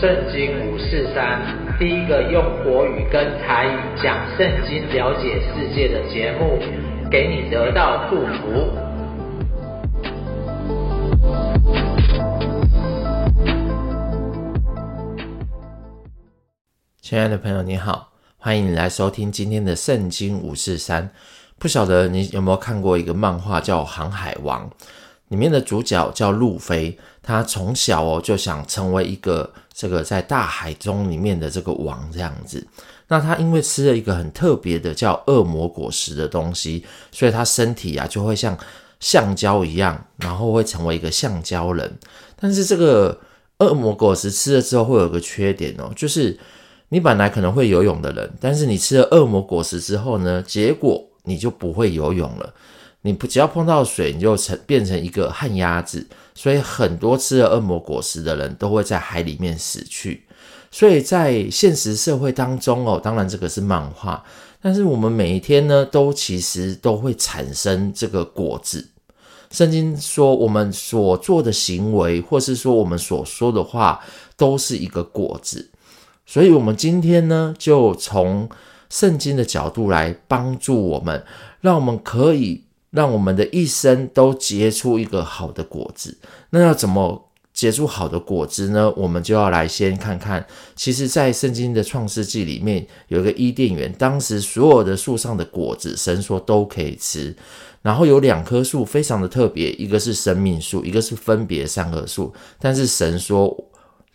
圣经五四三，第一个用国语跟台语讲圣经、了解世界的节目，给你得到祝福。亲爱的朋友，你好，欢迎你来收听今天的圣经五四三。不晓得你有没有看过一个漫画叫《航海王》，里面的主角叫路飞，他从小哦就想成为一个这个在大海中里面的这个王这样子。那他因为吃了一个很特别的叫恶魔果实的东西，所以他身体啊就会像橡胶一样，然后会成为一个橡胶人。但是这个恶魔果实吃了之后会有个缺点哦，就是你本来可能会游泳的人，但是你吃了恶魔果实之后呢，结果你就不会游泳了，你不只要碰到水，你就成变成一个旱鸭子。所以很多吃了恶魔果实的人都会在海里面死去。所以在现实社会当中哦，当然这个是漫画，但是我们每一天呢，都其实都会产生这个果子。圣经说，我们所做的行为，或是说我们所说的话，都是一个果子。所以，我们今天呢，就从圣经的角度来帮助我们，让我们可以让我们的一生都结出一个好的果子。那要怎么结出好的果子呢？我们就要来先看看，其实，在圣经的创世纪里面有一个伊甸园，当时所有的树上的果子，神说都可以吃。然后有两棵树非常的特别，一个是生命树，一个是分别善恶树。但是神说，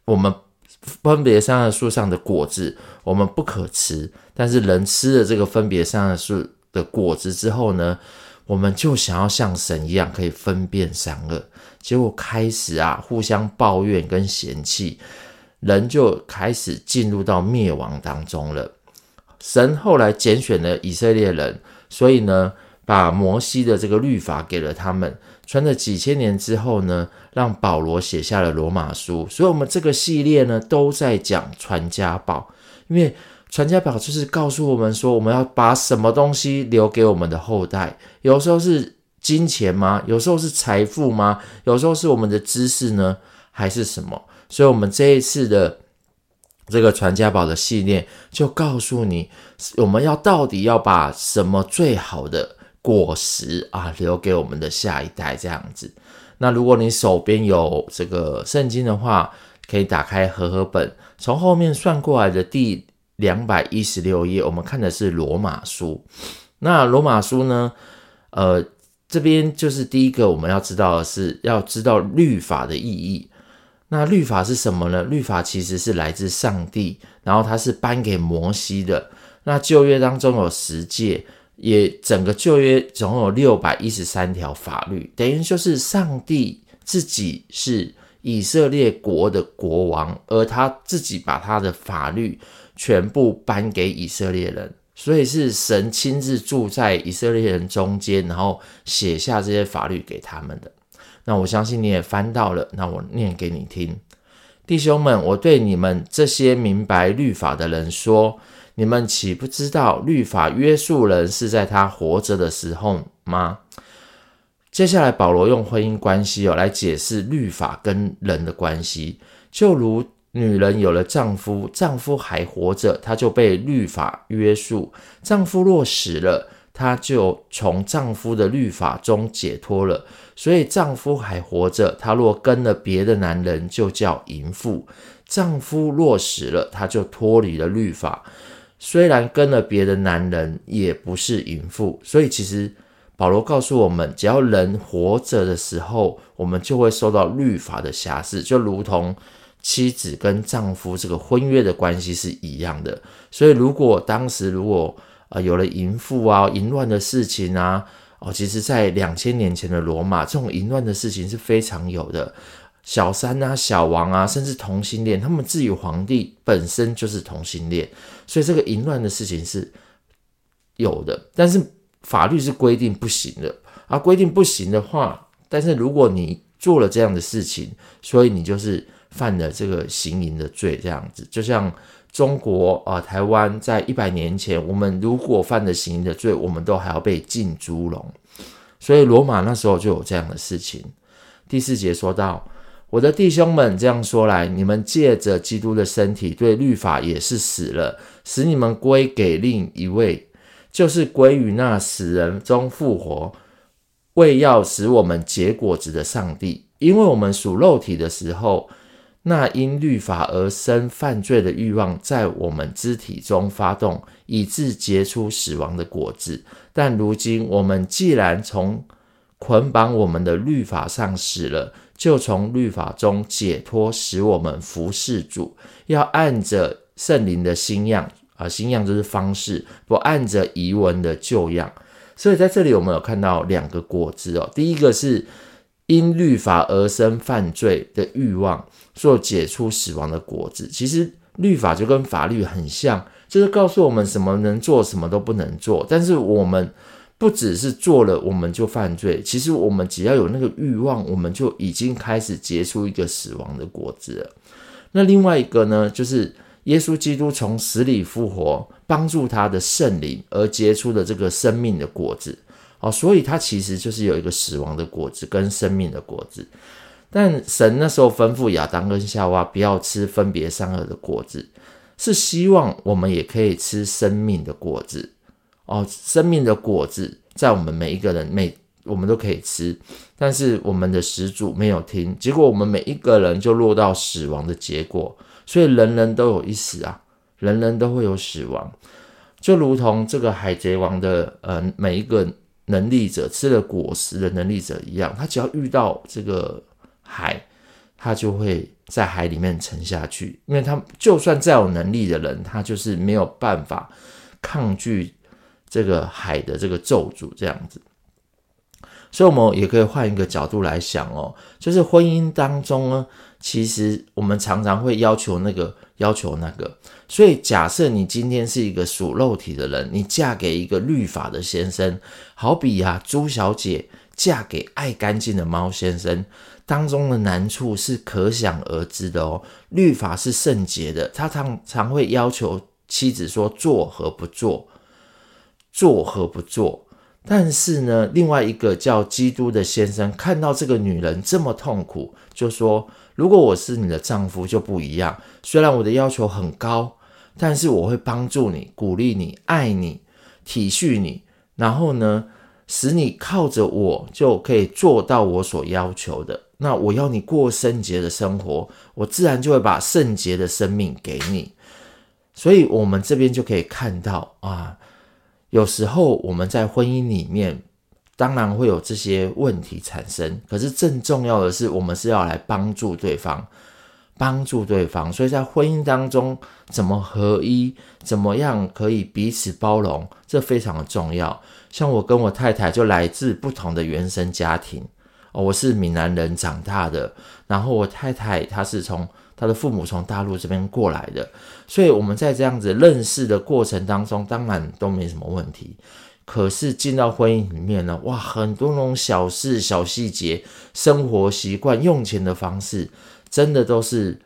我们。分别善恶树上的果子，我们不可吃。但是人吃了这个分别善恶树的果子之后呢，我们就想要像神一样可以分辨善恶。结果开始啊，互相抱怨跟嫌弃，人就开始进入到灭亡当中了。神后来拣选了以色列人，所以呢，把摩西的这个律法给了他们。传了几千年之后呢，让保罗写下了罗马书。所以，我们这个系列呢，都在讲传家宝。因为传家宝就是告诉我们说，我们要把什么东西留给我们的后代。有时候是金钱吗？有时候是财富吗？有时候是我们的知识呢？还是什么？所以，我们这一次的这个传家宝的系列，就告诉你，我们要到底要把什么最好的。果实啊，留给我们的下一代这样子。那如果你手边有这个圣经的话，可以打开和合本，从后面算过来的第两百一十六页，我们看的是罗马书。那罗马书呢，呃，这边就是第一个我们要知道的是，要知道律法的意义。那律法是什么呢？律法其实是来自上帝，然后它是颁给摩西的。那旧约当中有十诫。也整个旧约总共有六百一十三条法律，等于就是上帝自己是以色列国的国王，而他自己把他的法律全部颁给以色列人，所以是神亲自住在以色列人中间，然后写下这些法律给他们的。那我相信你也翻到了，那我念给你听，弟兄们，我对你们这些明白律法的人说。你们岂不知道律法约束人是在他活着的时候吗？接下来，保罗用婚姻关系哦来解释律法跟人的关系，就如女人有了丈夫，丈夫还活着，她就被律法约束；丈夫若死了，她就从丈夫的律法中解脱了。所以，丈夫还活着，她若跟了别的男人，就叫淫妇；丈夫若死了，她就脱离了律法。虽然跟了别的男人，也不是淫妇。所以，其实保罗告诉我们，只要人活着的时候，我们就会受到律法的辖制，就如同妻子跟丈夫这个婚约的关系是一样的。所以，如果当时如果呃有了淫妇啊、淫乱的事情啊，哦，其实，在两千年前的罗马，这种淫乱的事情是非常有的。小三啊、小王啊，甚至同性恋，他们自己皇帝本身就是同性恋，所以这个淫乱的事情是有的。但是法律是规定不行的啊，规定不行的话，但是如果你做了这样的事情，所以你就是犯了这个行淫的罪，这样子。就像中国啊、台湾在一百年前，我们如果犯了行淫的罪，我们都还要被浸猪笼。所以罗马那时候就有这样的事情。第四节说到。我的弟兄们，这样说来，你们借着基督的身体对律法也是死了，使你们归给另一位，就是归于那死人中复活，为要使我们结果子的上帝。因为我们属肉体的时候，那因律法而生犯罪的欲望在我们肢体中发动，以致结出死亡的果子。但如今我们既然从捆绑我们的律法上死了，就从律法中解脱，使我们服侍主，要按着圣灵的新样啊，新样就是方式，不按着仪文的旧样。所以在这里我们有看到两个果子哦，第一个是因律法而生犯罪的欲望，所解除死亡的果子。其实律法就跟法律很像，就是告诉我们什么能做，什么都不能做。但是我们。不只是做了我们就犯罪，其实我们只要有那个欲望，我们就已经开始结出一个死亡的果子了。那另外一个呢，就是耶稣基督从死里复活，帮助他的圣灵而结出的这个生命的果子。哦，所以他其实就是有一个死亡的果子跟生命的果子。但神那时候吩咐亚当跟夏娃不要吃分别善恶的果子，是希望我们也可以吃生命的果子。哦，生命的果子在我们每一个人每我们都可以吃，但是我们的始祖没有听，结果我们每一个人就落到死亡的结果，所以人人都有一死啊，人人都会有死亡，就如同这个海贼王的呃每一个能力者吃了果实的能力者一样，他只要遇到这个海，他就会在海里面沉下去，因为他就算再有能力的人，他就是没有办法抗拒。这个海的这个咒诅这样子，所以我们也可以换一个角度来想哦，就是婚姻当中呢，其实我们常常会要求那个要求那个，所以假设你今天是一个属肉体的人，你嫁给一个律法的先生，好比啊朱小姐嫁给爱干净的猫先生，当中的难处是可想而知的哦。律法是圣洁的，他常常会要求妻子说做和不做。做和不做，但是呢，另外一个叫基督的先生看到这个女人这么痛苦，就说：“如果我是你的丈夫就不一样。虽然我的要求很高，但是我会帮助你、鼓励你、爱你、体恤你，然后呢，使你靠着我就可以做到我所要求的。那我要你过圣洁的生活，我自然就会把圣洁的生命给你。所以，我们这边就可以看到啊。”有时候我们在婚姻里面，当然会有这些问题产生。可是更重要的是，我们是要来帮助对方，帮助对方。所以在婚姻当中，怎么合一，怎么样可以彼此包容，这非常的重要。像我跟我太太就来自不同的原生家庭，哦，我是闽南人长大的，然后我太太她是从。他的父母从大陆这边过来的，所以我们在这样子认识的过程当中，当然都没什么问题。可是进到婚姻里面呢，哇，很多那种小事、小细节、生活习惯、用钱的方式，真的都是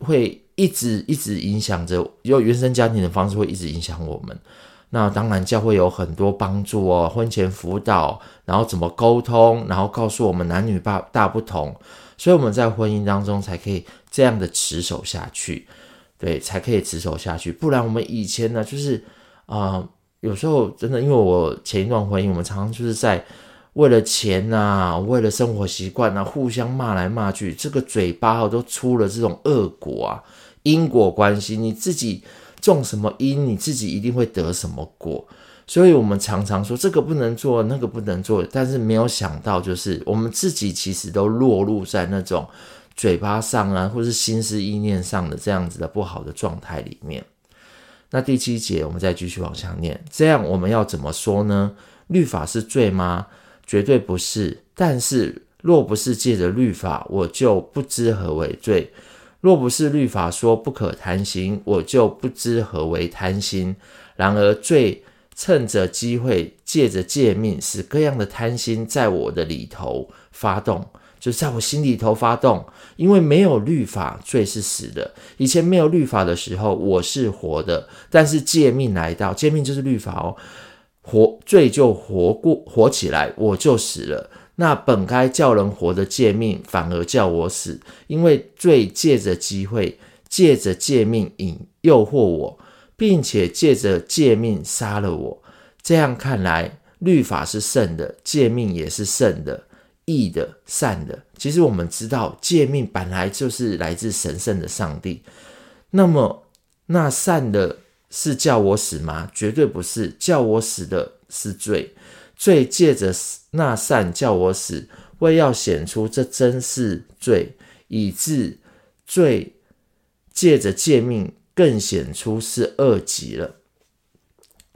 会一直一直影响着，用原生家庭的方式会一直影响我们。那当然教会有很多帮助哦，婚前辅导，然后怎么沟通，然后告诉我们男女大大不同。所以我们在婚姻当中才可以这样的持守下去，对，才可以持守下去。不然我们以前呢，就是啊、有时候真的，因为我前一段婚姻，我们常常就是在为了钱啊，为了生活习惯啊，互相骂来骂去，这个嘴巴都出了这种恶果啊，因果关系，你自己种什么因，你自己一定会得什么果。所以我们常常说这个不能做，那个不能做，但是没有想到，就是我们自己其实都落入在那种嘴巴上啊，或是心思意念上的这样子的不好的状态里面。那第七节我们再继续往下念，这样我们要怎么说呢？律法是罪吗？绝对不是。但是若不是借着律法，我就不知何为罪；若不是律法说不可贪心，我就不知何为贪心。然而罪。趁着机会，借着诫命，使各样的贪心在我的里头发动，就在我心里头发动。因为没有律法，罪是死的。以前没有律法的时候，我是活的；但是诫命来到，诫命就是律法哦，活罪就活过活起来，我就死了。那本该叫人活的诫命，反而叫我死，因为罪借着机会，借着诫命引诱惑我，并且借着诫命杀了我。这样看来，律法是圣的，诫命也是圣的、义的、善的。其实我们知道，诫命本来就是来自神圣的上帝。那么，那善的是叫我死吗？绝对不是，叫我死的是罪。罪借着那善叫我死，为要显出这真是罪，以致罪借着诫命更显出是恶极了。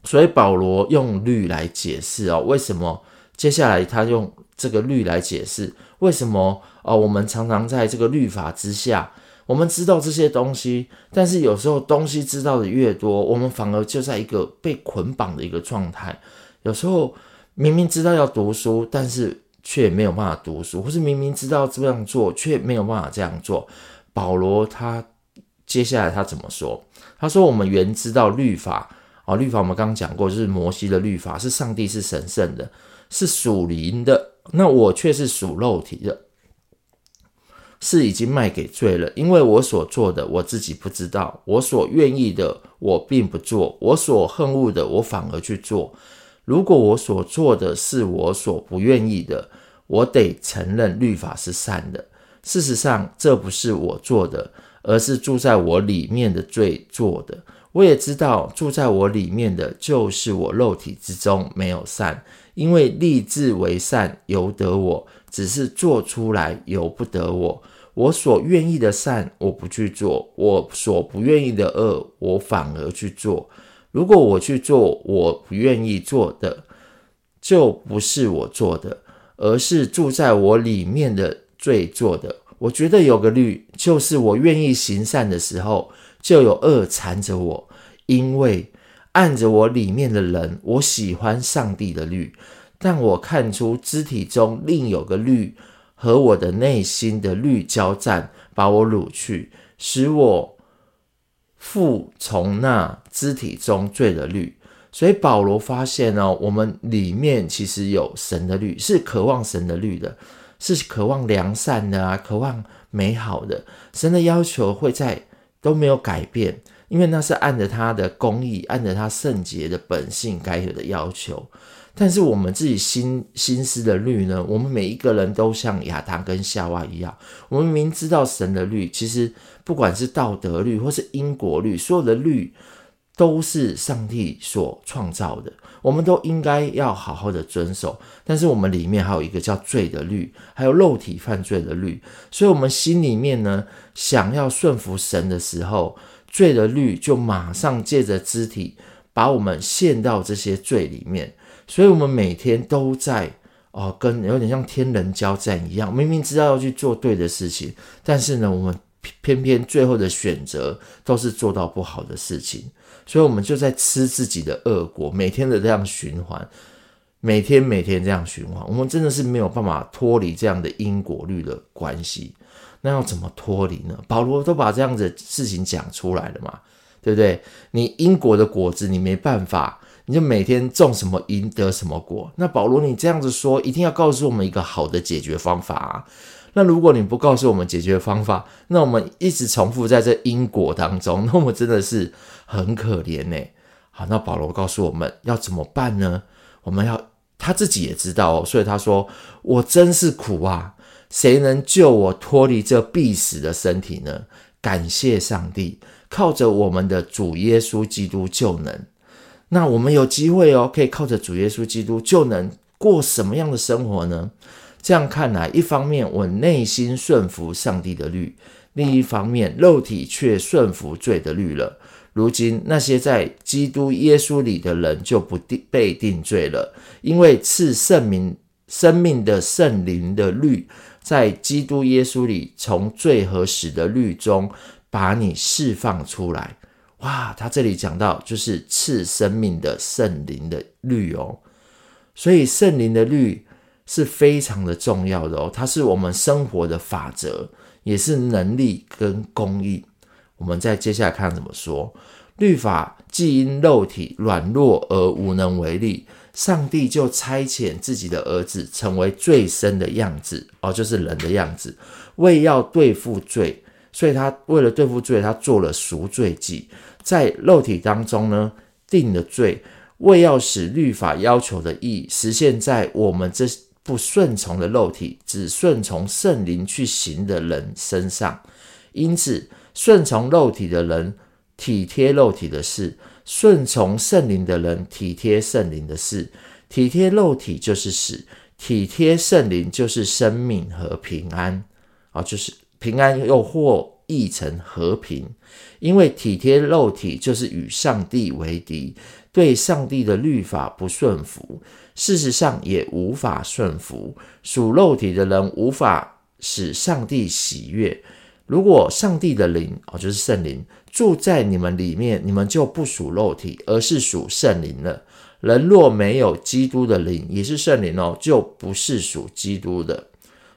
所以保罗用律来解释哦，为什么接下来他用这个律来解释为什么哦？我们常常在这个律法之下，我们知道这些东西，但是有时候东西知道的越多，我们反而就在一个被捆绑的一个状态，有时候。明明知道要读书，但是却没有办法读书，或是明明知道这样做，却没有办法这样做。保罗他接下来他怎么说？他说：“我们原知道律法啊，律法我们刚刚讲过，就是摩西的律法，是上帝是神圣的，是属灵的。那我却是属肉体的，是已经卖给罪了。因为我所做的，我自己不知道；我所愿意的，我并不做；我所恨恶的，我反而去做。”如果我所做的是我所不愿意的，我得承认律法是善的。事实上，这不是我做的，而是住在我里面的罪做的。我也知道住在我里面的就是我肉体之中没有善，因为立志为善由得我，只是做出来由不得我。我所愿意的善我不去做，我所不愿意的恶我反而去做。如果我去做我不愿意做的，就不是我做的，而是住在我里面的罪做的。我觉得有个律，就是我愿意行善的时候，就有恶缠着我，因为按着我里面的人，我喜欢上帝的律，但我看出肢体中另有个律和我的内心的律交战，把我掳去，使我。服从那肢体中罪的律，所以保罗发现哦，我们里面其实有神的律，是渴望神的律的，是渴望良善的啊，渴望美好的。神的要求会在都没有改变，因为那是按着他的公义，按着他圣洁的本性该有的要求。但是我们自己心心思的律呢？我们每一个人都像亚当跟夏娃一样，我们明知道神的律，其实不管是道德律或是因果律，所有的律都是上帝所创造的，我们都应该要好好的遵守。但是我们里面还有一个叫罪的律，还有肉体犯罪的律，所以我们心里面呢，想要顺服神的时候，罪的律就马上借着肢体把我们陷到这些罪里面。所以，我们每天都在哦，跟有点像天人交战一样。明明知道要去做对的事情，但是呢，我们偏偏最后的选择都是做到不好的事情。所以，我们就在吃自己的恶果，每天的这样循环，每天每天这样循环，我们真的是没有办法脱离这样的因果律的关系。那要怎么脱离呢？保罗都把这样子事情讲出来了嘛，对不对？你因果的果子，你没办法。你就每天种什么因得什么果。那保罗，你这样子说，一定要告诉我们一个好的解决方法啊。那如果你不告诉我们解决方法，那我们一直重复在这因果当中，那我们真的是很可怜呢。好，那保罗告诉我们要怎么办呢？我们要他自己也知道哦，所以他说：“我真是苦啊，谁能救我脱离这必死的身体呢？”感谢上帝，靠着我们的主耶稣基督就能。那我们有机会哦，可以靠着主耶稣基督就能过什么样的生活呢？这样看来，一方面我内心顺服上帝的律，另一方面肉体却顺服罪的律了。如今那些在基督耶稣里的人就不定被定罪了，因为赐圣名生命的圣灵的律，在基督耶稣里从罪和死的律中把你释放出来。哇，他这里讲到就是赐生命的圣灵的律哦，所以圣灵的律是非常的重要的哦，它是我们生活的法则，也是能力跟公义。我们再接下来看怎么说，律法既因肉体软弱而无能为力，上帝就差遣自己的儿子成为罪身的样子，哦，就是人的样子，为要对付罪，所以他为了对付罪，他做了赎罪祭，在肉体当中呢，定了罪，为要使律法要求的义实现在我们这不顺从的肉体，只顺从圣灵去行的人身上。因此，顺从肉体的人体贴肉体的事。顺从圣灵的人体贴圣灵的事，体贴肉体就是死，体贴圣灵就是生命和平安啊，就是平安又或译成和平。因为体贴肉体就是与上帝为敌，对上帝的律法不顺服，事实上也无法顺服。属肉体的人无法使上帝喜悦。如果上帝的灵哦，就是圣灵住在你们里面，你们就不属肉体，而是属圣灵了。人若没有基督的灵，也是圣灵哦，就不是属基督的。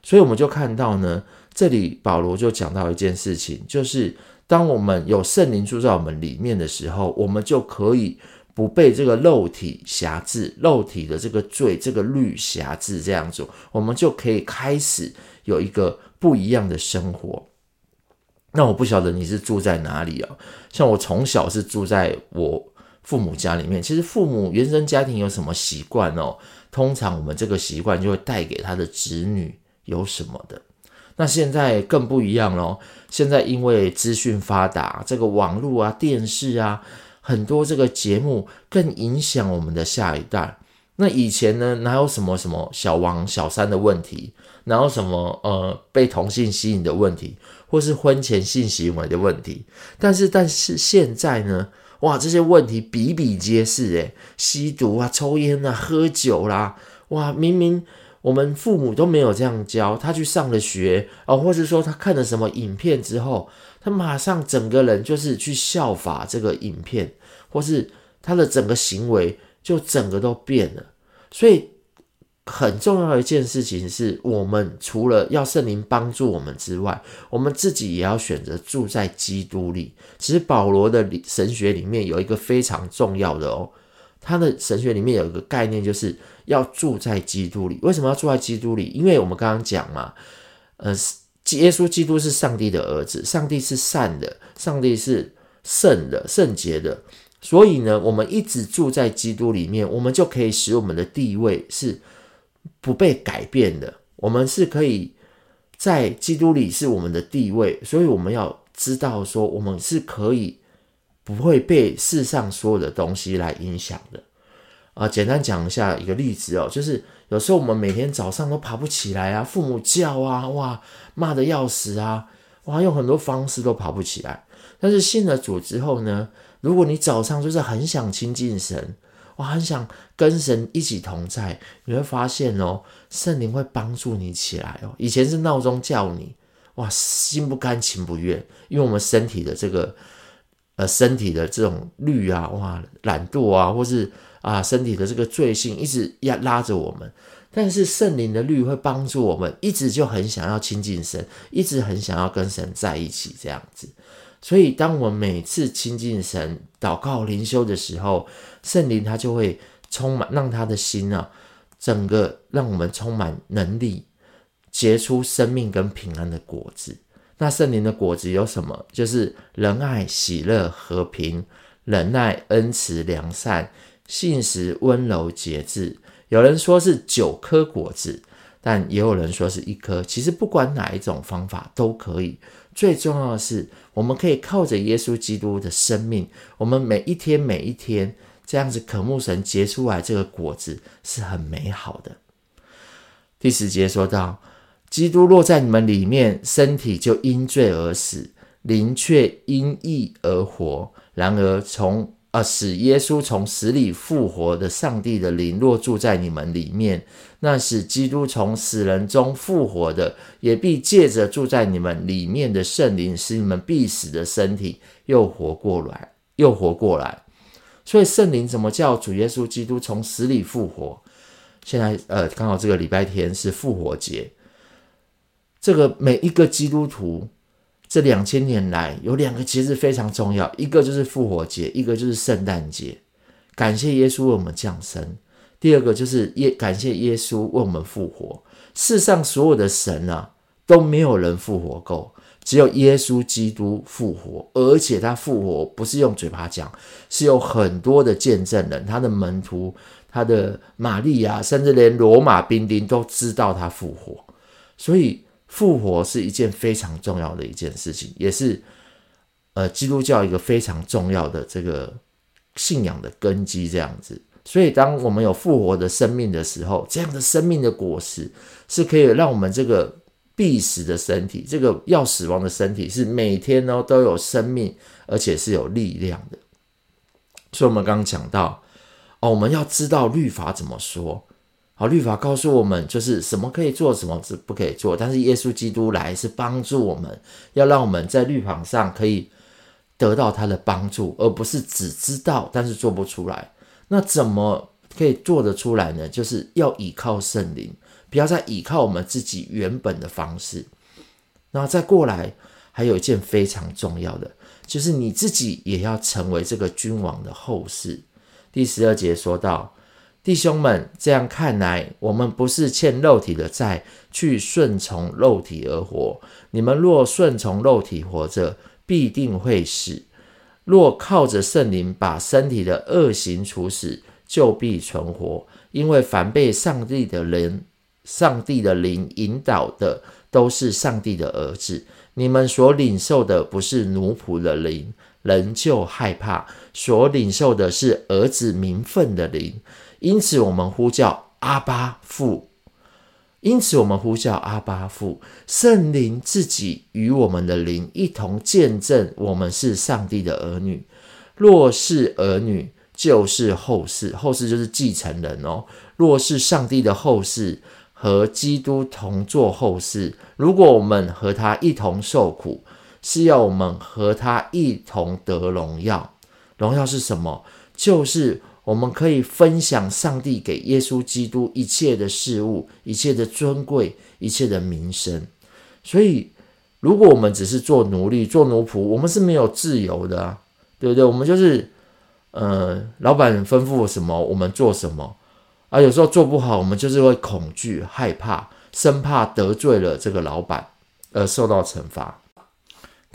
所以我们就看到呢，这里保罗就讲到一件事情，就是当我们有圣灵住在我们里面的时候，我们就可以不被这个肉体辖制，肉体的这个罪、这个律辖制，这样子，我们就可以开始有一个不一样的生活。那我不晓得你是住在哪里啊？像我从小是住在我父母家里面。其实父母原生家庭有什么习惯哦？通常我们这个习惯就会带给他的子女有什么的。那现在更不一样咯。现在因为资讯发达，这个网络啊、电视啊，很多这个节目更影响我们的下一代。那以前呢，哪有什么什么小王小三的问题？哪有什么呃被同性吸引的问题？或是婚前性行为的问题，但是但是现在呢，哇，这些问题比比皆是，诶，吸毒啊、抽烟啊、喝酒啦，哇，明明我们父母都没有这样教，他去上了学哦，或者说他看了什么影片之后，他马上整个人就是去效法这个影片，或是他的整个行为就整个都变了，所以。很重要的一件事情是，我们除了要圣灵帮助我们之外，我们自己也要选择住在基督里。其实保罗的神学里面有一个非常重要的哦，他的神学里面有一个概念，就是要住在基督里。为什么要住在基督里？因为我们刚刚讲嘛，呃，耶稣基督是上帝的儿子，上帝是善的，上帝是圣的、圣洁的，所以呢，我们一直住在基督里面，我们就可以使我们的地位是。不被改变的，我们是可以在基督里是我们的地位，所以我们要知道说，我们是可以不会被世上所有的东西来影响的啊。简单讲一下一个例子哦，就是有时候我们每天早上都爬不起来啊，父母叫啊，哇，骂得要死啊，哇，用很多方式都爬不起来。但是信了主之后呢，如果你早上就是很想亲近神。我很想跟神一起同在，你会发现哦，圣灵会帮助你起来哦。以前是闹钟叫你，哇，心不甘情不愿，因为我们身体的这个呃身体的这种律啊，哇，懒惰啊，或是啊身体的这个罪性一直压拉着我们，但是圣灵的律会帮助我们，一直就很想要亲近神，一直很想要跟神在一起这样子。所以，当我们每次亲近神、祷告、灵修的时候，圣灵他就会充满，让他的心啊，整个让我们充满能力，结出生命跟平安的果子。那圣灵的果子有什么？就是仁爱、喜乐、和平、忍耐、恩慈、良善、信实、温柔、节制。有人说是九颗果子，但也有人说是一颗。其实不管哪一种方法都可以。最重要的是，我们可以靠着耶稣基督的生命，我们每一天每一天这样子渴慕神结出来这个果子是很美好的。第十节说到，基督落在你们里面，身体就因罪而死，灵却因义而活。然而从啊，使耶稣从死里复活的上帝的灵若住在你们里面，那使基督从死人中复活的，也必借着住在你们里面的圣灵，使你们必死的身体又活过来，又活过来。所以圣灵怎么叫主耶稣基督从死里复活？现在呃，刚好这个礼拜天是复活节，这个每一个基督徒。这两千年来有两个节日非常重要，一个就是复活节，一个就是圣诞节。感谢耶稣为我们降生，第二个就是耶感谢耶稣为我们复活。世上所有的神啊，都没有人复活够，只有耶稣基督复活，而且他复活不是用嘴巴讲，是有很多的见证人，他的门徒、他的玛利亚，甚至连罗马兵丁都知道他复活。所以复活是一件非常重要的一件事情，也是呃基督教一个非常重要的这个信仰的根基，这样子。所以，当我们有复活的生命的时候，这样的生命的果实是可以让我们这个必死的身体，这个要死亡的身体，是每天呢都有生命，而且是有力量的。所以，我们刚刚讲到，哦，我们要知道律法怎么说。好，律法告诉我们，就是什么可以做，什么是不可以做。但是，耶稣基督来是帮助我们，要让我们在律法上可以得到他的帮助，而不是只知道，但是做不出来。那怎么可以做得出来呢？就是要倚靠圣灵，不要再倚靠我们自己原本的方式。那再过来，还有一件非常重要的，就是你自己也要成为这个君王的后嗣。第十二节说到：“弟兄们，这样看来，我们不是欠肉体的债，去顺从肉体而活。你们若顺从肉体活着，必定会死。”若靠着圣灵把身体的恶行处死，就必存活。因为凡被上帝的人、上帝的灵引导的，都是上帝的儿子。你们所领受的不是奴仆的灵，人就害怕；所领受的是儿子名分的灵。因此，我们呼叫阿巴父。因此，我们呼叫阿巴父，圣灵自己与我们的灵一同见证，我们是上帝的儿女。若是儿女，就是后世，后世就是继承人哦。若是上帝的后世，和基督同作后嗣。如果我们和他一同受苦，是要我们和他一同得荣耀。荣耀是什么？就是。我们可以分享上帝给耶稣基督一切的事物，一切的尊贵，一切的名声。所以，如果我们只是做奴隶、做奴仆，我们是没有自由的啊，对不对？我们就是，呃，老板吩咐什么，我们做什么啊。有时候做不好，我们就是会恐惧、害怕，生怕得罪了这个老板而受到惩罚。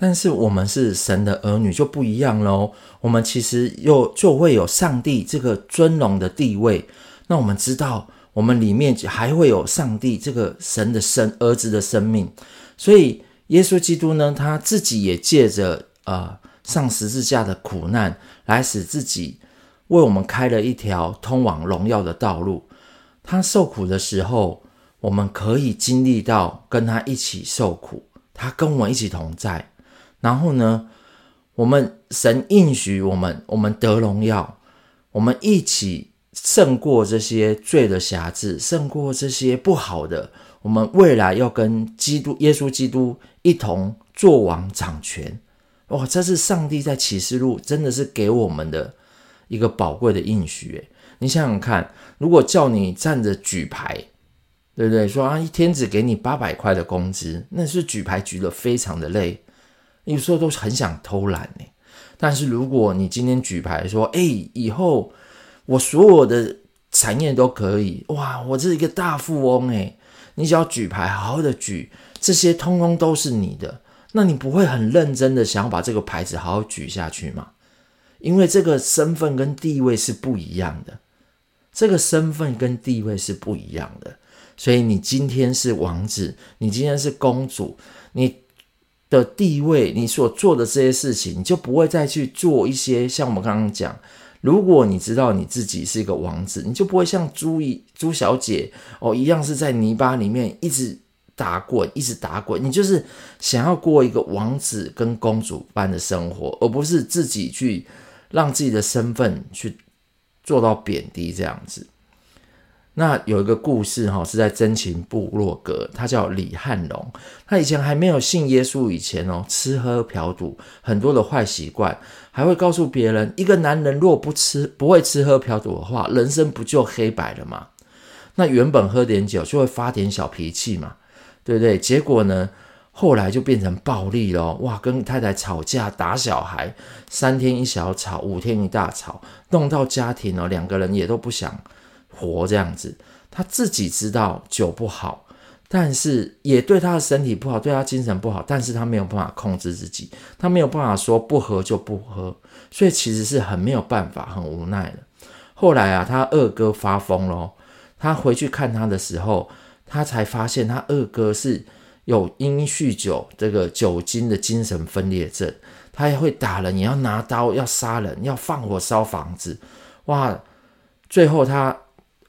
但是我们是神的儿女就不一样喽。我们其实又就会有上帝这个尊荣的地位。那我们知道，我们里面还会有上帝这个神的生儿子的生命。所以耶稣基督呢，他自己也借着呃上十字架的苦难，来使自己为我们开了一条通往荣耀的道路。他受苦的时候，我们可以经历到跟他一起受苦，他跟我一起同在。然后呢，我们神应许我们，我们得荣耀，我们一起胜过这些罪的瑕疵，胜过这些不好的。我们未来要跟基督、耶稣基督一同作王掌权。哇，这是上帝在启示录真的是给我们的一个宝贵的应许。诶，你想想看，如果叫你站着举牌，对不对？说啊，一天只给你八百块的工资，那是举牌举得非常的累。有时候都很想偷懒呢，但是如果你今天举牌说，哎，以后我所有的产业都可以，哇，我这是一个大富翁哎，你只要举牌，好好的举，这些通通都是你的，那你不会很认真的想要把这个牌子好好举下去吗？因为这个身份跟地位是不一样的，这个身份跟地位是不一样的，所以你今天是王子，你今天是公主，你。的地位，你所做的这些事情，你就不会再去做一些像我们刚刚讲，如果你知道你自己是一个王子，你就不会像朱一朱小姐哦一样是在泥巴里面一直打滚，一直打滚。你就是想要过一个王子跟公主般的生活，而不是自己去让自己的身份去做到贬低这样子。那有一个故事哈，是在真情部落格，他叫李汉龙。他以前还没有信耶稣以前哦，吃喝嫖赌很多的坏习惯，还会告诉别人，一个男人若不吃不会吃喝嫖赌的话，人生不就黑白了吗？那原本喝点酒就会发点小脾气嘛，对不对？结果呢，后来就变成暴力了，哇，跟太太吵架打小孩，三天一小吵，五天一大吵，弄到家庭哦，两个人也都不想。活这样子。他自己知道酒不好，但是也对他的身体不好，对他精神不好，但是他没有办法控制自己，他没有办法说不喝就不喝，所以其实是很没有办法，很无奈的。后来啊，他二哥发疯了，他回去看他的时候，他才发现他二哥是有因酗酒这个酒精的精神分裂症，他也会打人，也要拿刀要杀人，要放火烧房子，哇！最后他。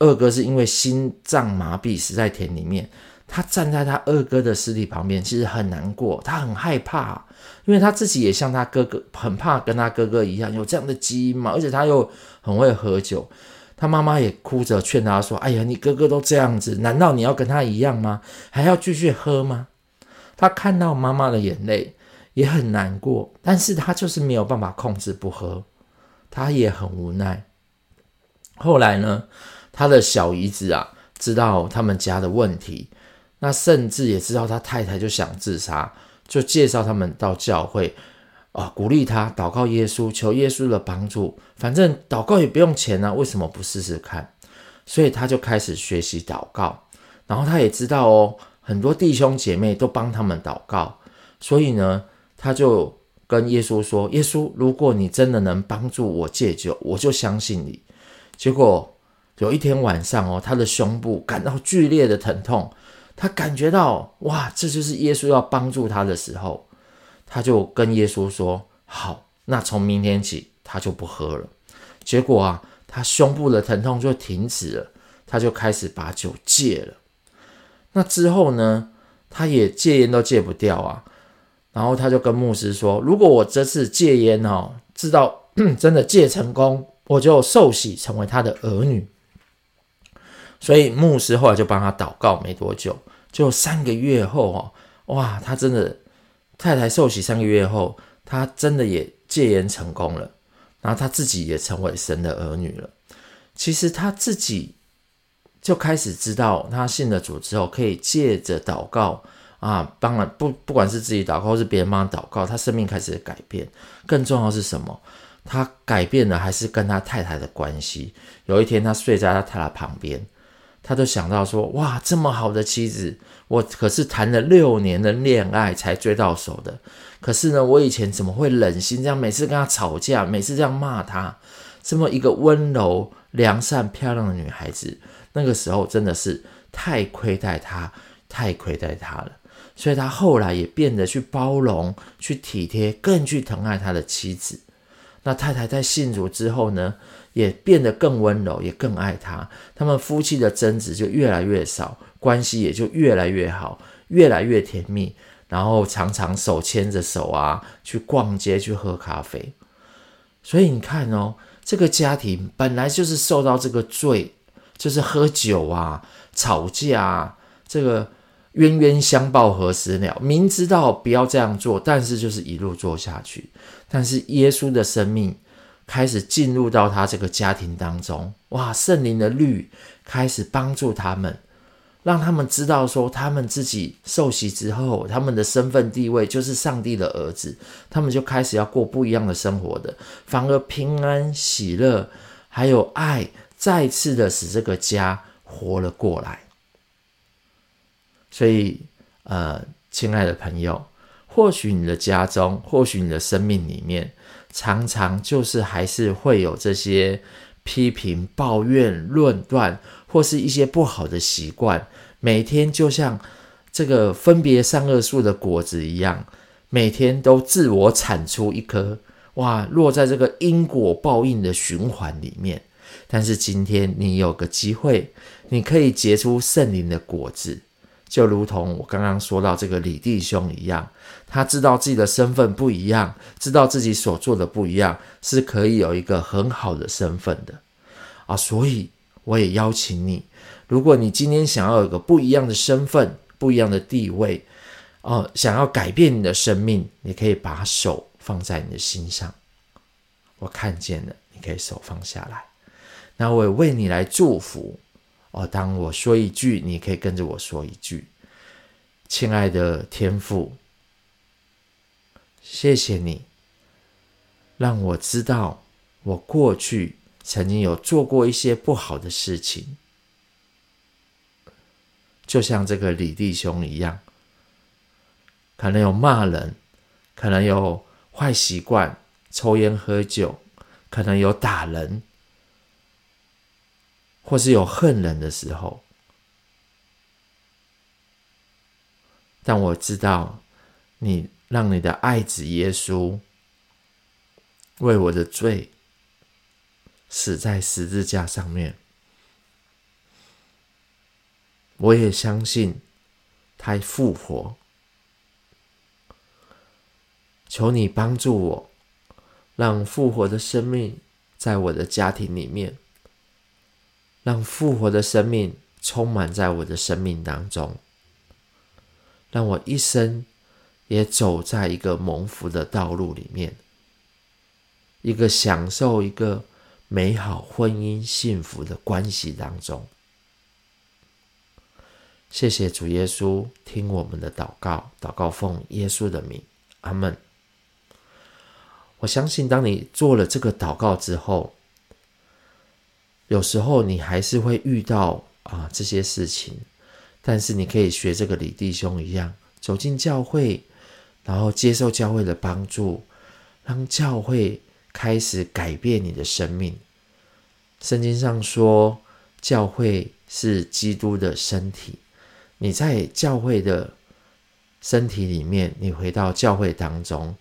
二哥是因为心脏麻痹死在田里面，他站在他二哥的尸体旁边，其实很难过，他很害怕，因为他自己也像他哥哥，很怕跟他哥哥一样有这样的基因嘛，而且他又很会喝酒，他妈妈也哭着劝他说：“哎呀，你哥哥都这样子，难道你要跟他一样吗？还要继续喝吗？”他看到妈妈的眼泪也很难过，但是他就是没有办法控制不喝，他也很无奈。后来呢？他的小姨子啊，知道他们家的问题，那甚至也知道他太太就想自杀，就介绍他们到教会啊，鼓励他祷告耶稣，求耶稣的帮助。反正祷告也不用钱啊，为什么不试试看？所以他就开始学习祷告。然后他也知道哦，很多弟兄姐妹都帮他们祷告，所以呢，他就跟耶稣说：“耶稣，如果你真的能帮助我戒酒，我就相信你。”结果。有一天晚上哦，他的胸部感到剧烈的疼痛，他感觉到哇，这就是耶稣要帮助他的时候，他就跟耶稣说：“好，那从明天起他就不喝了。”结果啊，他胸部的疼痛就停止了，他就开始把酒戒了。那之后呢，他也戒烟都戒不掉啊，然后他就跟牧师说：“如果我这次戒烟哦，知道真的戒成功，我就受洗成为他的儿女。”所以牧师后来就帮他祷告，没多久，就三个月后哦，哇，他真的太太受洗三个月后，他真的也戒烟成功了，然后他自己也成为神的儿女了。其实他自己就开始知道，他信了主之后，可以借着祷告啊，当然不不管是自己祷告，或是别人帮他祷告，他生命开始改变。更重要是什么？他改变了，还是跟他太太的关系。有一天，他睡在他太太旁边。他就想到说：“哇，这么好的妻子，我可是谈了六年的恋爱才追到手的。可是呢，我以前怎么会忍心这样每次跟他吵架，每次这样骂他？这么一个温柔、良善、漂亮的女孩子，那个时候真的是太亏待她，太亏待她了。所以他后来也变得去包容、去体贴，更去疼爱他的妻子。那太太在信主之后呢？”也变得更温柔，也更爱他。他们夫妻的争执就越来越少，关系也就越来越好，越来越甜蜜。然后常常手牵着手啊，去逛街，去喝咖啡。所以你看哦，这个家庭本来就是受到这个罪，就是喝酒啊、吵架啊，这个冤冤相报何时了？明知道不要这样做，但是就是一路做下去。但是耶稣的生命。开始进入到他这个家庭当中，哇！圣灵的律开始帮助他们，让他们知道说，他们自己受洗之后，他们的身份地位就是上帝的儿子，他们就开始要过不一样的生活的，反而平安喜乐还有爱，再次的使这个家活了过来。所以，呃，亲爱的朋友，或许你的家中，或许你的生命里面。常常就是还是会有这些批评、抱怨、论断，或是一些不好的习惯，每天就像这个分别善恶树的果子一样，每天都自我产出一颗，哇，落在这个因果报应的循环里面。但是今天你有个机会，你可以结出圣灵的果子。就如同我刚刚说到这个李弟兄一样，他知道自己的身份不一样，知道自己所做的不一样，是可以有一个很好的身份的啊。所以我也邀请你，如果你今天想要有个不一样的身份、不一样的地位，哦、想要改变你的生命，你可以把手放在你的心上。我看见了，你可以手放下来。那我也为你来祝福。哦，当我说一句，你可以跟着我说一句。亲爱的天父，谢谢你让我知道我过去曾经有做过一些不好的事情，就像这个李弟兄一样，可能有骂人，可能有坏习惯，抽烟喝酒，可能有打人，或是有恨人的时候。但我知道，你让你的爱子耶稣为我的罪死在十字架上面。我也相信他复活。求你帮助我，让复活的生命在我的家庭里面，让复活的生命充满在我的生命当中。让我一生也走在一个蒙福的道路里面，一个享受一个美好婚姻幸福的关系当中。谢谢主耶稣，听我们的祷告，祷告奉耶稣的名，阿门。我相信，当你做了这个祷告之后，有时候你还是会遇到啊这些事情。但是你可以学这个李弟兄一样，走进教会，然后接受教会的帮助，让教会开始改变你的生命。圣经上说，教会是基督的身体。你在教会的身体里面，你回到教会当中，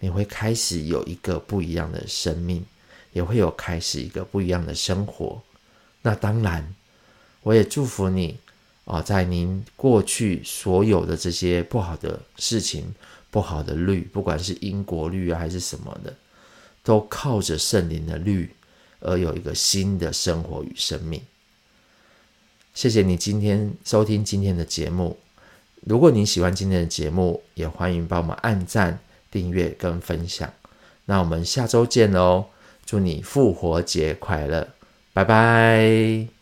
你会开始有一个不一样的生命，也会有开始一个不一样的生活。那当然，我也祝福你。啊，在您过去所有的这些不好的事情、不好的律，不管是因果律啊还是什么的，都靠着圣灵的律而有一个新的生活与生命。谢谢你今天收听今天的节目。如果你喜欢今天的节目，也欢迎帮我们按赞、订阅跟分享。那我们下周见喽！祝你复活节快乐，拜拜。